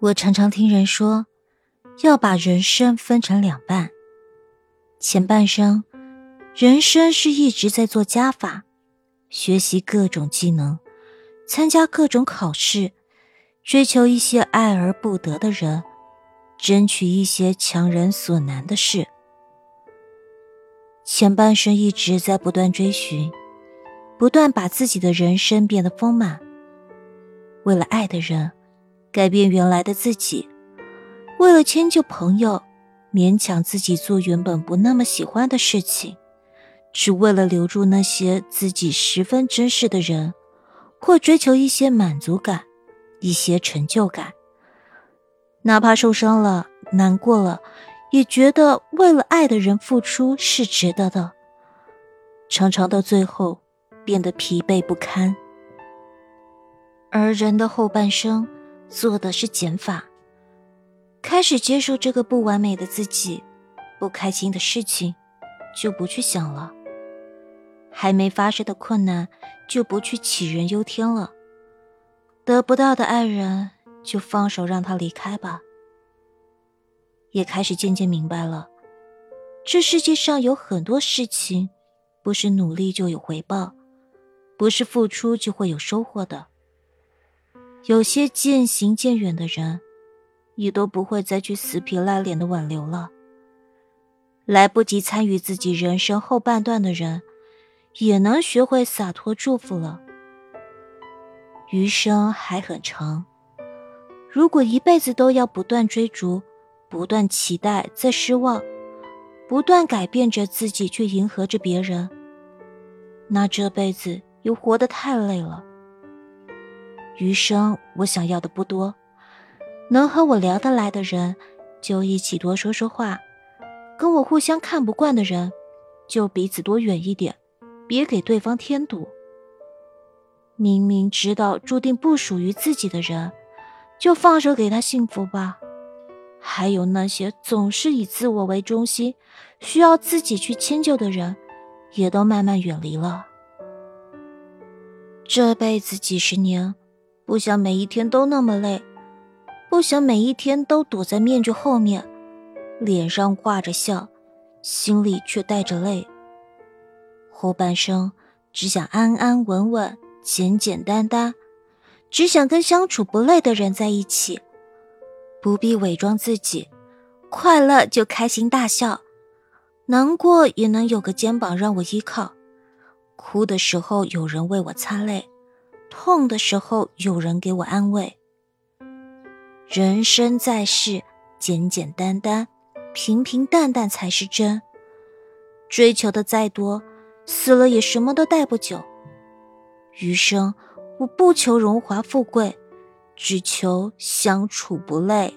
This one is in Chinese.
我常常听人说，要把人生分成两半。前半生，人生是一直在做加法，学习各种技能，参加各种考试，追求一些爱而不得的人，争取一些强人所难的事。前半生一直在不断追寻，不断把自己的人生变得丰满，为了爱的人。改变原来的自己，为了迁就朋友，勉强自己做原本不那么喜欢的事情，只为了留住那些自己十分珍视的人，或追求一些满足感、一些成就感。哪怕受伤了、难过了，也觉得为了爱的人付出是值得的。常常到最后，变得疲惫不堪。而人的后半生。做的是减法，开始接受这个不完美的自己，不开心的事情就不去想了，还没发生的困难就不去杞人忧天了，得不到的爱人就放手让他离开吧。也开始渐渐明白了，这世界上有很多事情，不是努力就有回报，不是付出就会有收获的。有些渐行渐远的人，也都不会再去死皮赖脸的挽留了。来不及参与自己人生后半段的人，也能学会洒脱祝福了。余生还很长，如果一辈子都要不断追逐、不断期待、再失望、不断改变着自己去迎合着别人，那这辈子又活得太累了。余生我想要的不多，能和我聊得来的人，就一起多说说话；跟我互相看不惯的人，就彼此多远一点，别给对方添堵。明明知道注定不属于自己的人，就放手给他幸福吧。还有那些总是以自我为中心，需要自己去迁就的人，也都慢慢远离了。这辈子几十年。不想每一天都那么累，不想每一天都躲在面具后面，脸上挂着笑，心里却带着泪。后半生只想安安稳稳、简简单单，只想跟相处不累的人在一起，不必伪装自己，快乐就开心大笑，难过也能有个肩膀让我依靠，哭的时候有人为我擦泪。痛的时候有人给我安慰。人生在世，简简单单、平平淡淡才是真。追求的再多，死了也什么都带不走。余生，我不求荣华富贵，只求相处不累。